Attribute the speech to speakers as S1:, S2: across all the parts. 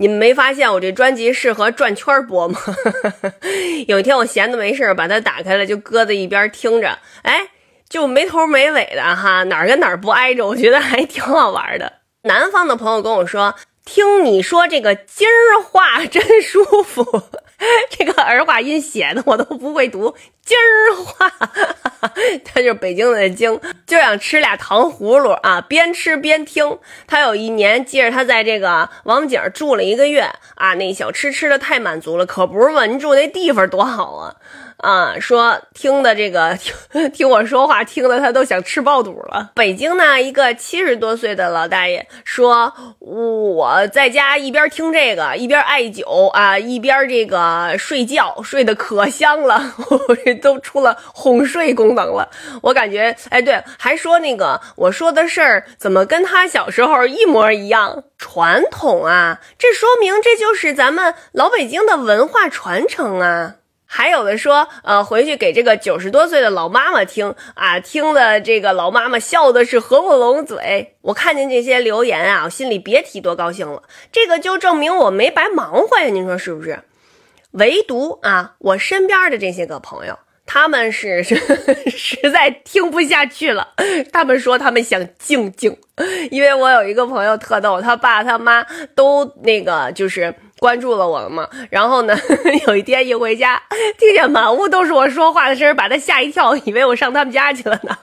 S1: 你们没发现我这专辑适合转圈播吗？有一天我闲的没事把它打开了，就搁在一边听着，哎，就没头没尾的哈，哪儿跟哪儿不挨着，我觉得还挺好玩的。南方的朋友跟我说。听你说这个京儿话真舒服，这个儿化音写的我都不会读。京儿话，他就是北京的京，就想吃俩糖葫芦啊，边吃边听。他有一年接着他在这个王府井住了一个月啊，那小吃吃的太满足了，可不是嘛？你住那地方多好啊！啊，说听的这个听听我说话，听的他都想吃爆肚了。北京呢，一个七十多岁的老大爷说：“我在家一边听这个，一边艾灸啊，一边这个睡觉，睡得可香了，这都出了哄睡功能了。”我感觉，哎，对，还说那个我说的事儿怎么跟他小时候一模一样？传统啊，这说明这就是咱们老北京的文化传承啊。还有的说，呃，回去给这个九十多岁的老妈妈听啊，听的这个老妈妈笑的是合不拢嘴。我看见这些留言啊，我心里别提多高兴了。这个就证明我没白忙活呀，您说是不是？唯独啊，我身边的这些个朋友。他们是 实在听不下去了，他们说他们想静静，因为我有一个朋友特逗，他爸他妈都那个就是关注了我了嘛，然后呢，有一天一回家，听见满屋都是我说话的声，把他吓一跳，以为我上他们家去了呢。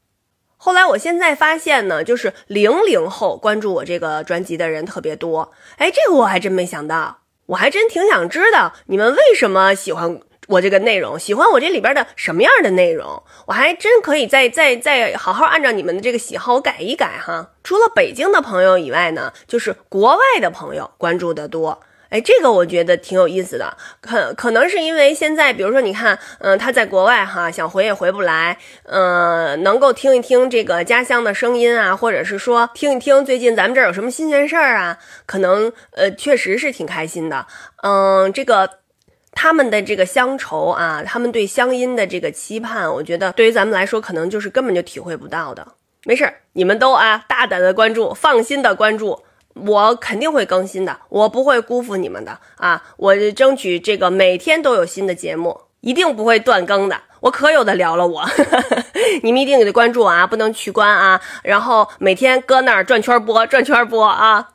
S1: 后来我现在发现呢，就是零零后关注我这个专辑的人特别多，哎，这个我还真没想到，我还真挺想知道你们为什么喜欢。我这个内容喜欢我这里边的什么样的内容，我还真可以再再再好好按照你们的这个喜好我改一改哈。除了北京的朋友以外呢，就是国外的朋友关注的多。哎，这个我觉得挺有意思的。可可能是因为现在，比如说你看，嗯，他在国外哈，想回也回不来，嗯，能够听一听这个家乡的声音啊，或者是说听一听最近咱们这儿有什么新鲜事儿啊，可能呃确实是挺开心的。嗯，这个。他们的这个乡愁啊，他们对乡音的这个期盼，我觉得对于咱们来说，可能就是根本就体会不到的。没事儿，你们都啊大胆的关注，放心的关注，我肯定会更新的，我不会辜负你们的啊！我争取这个每天都有新的节目，一定不会断更的。我可有的聊了，我 你们一定得关注啊，不能取关啊，然后每天搁那儿转圈播，转圈播啊。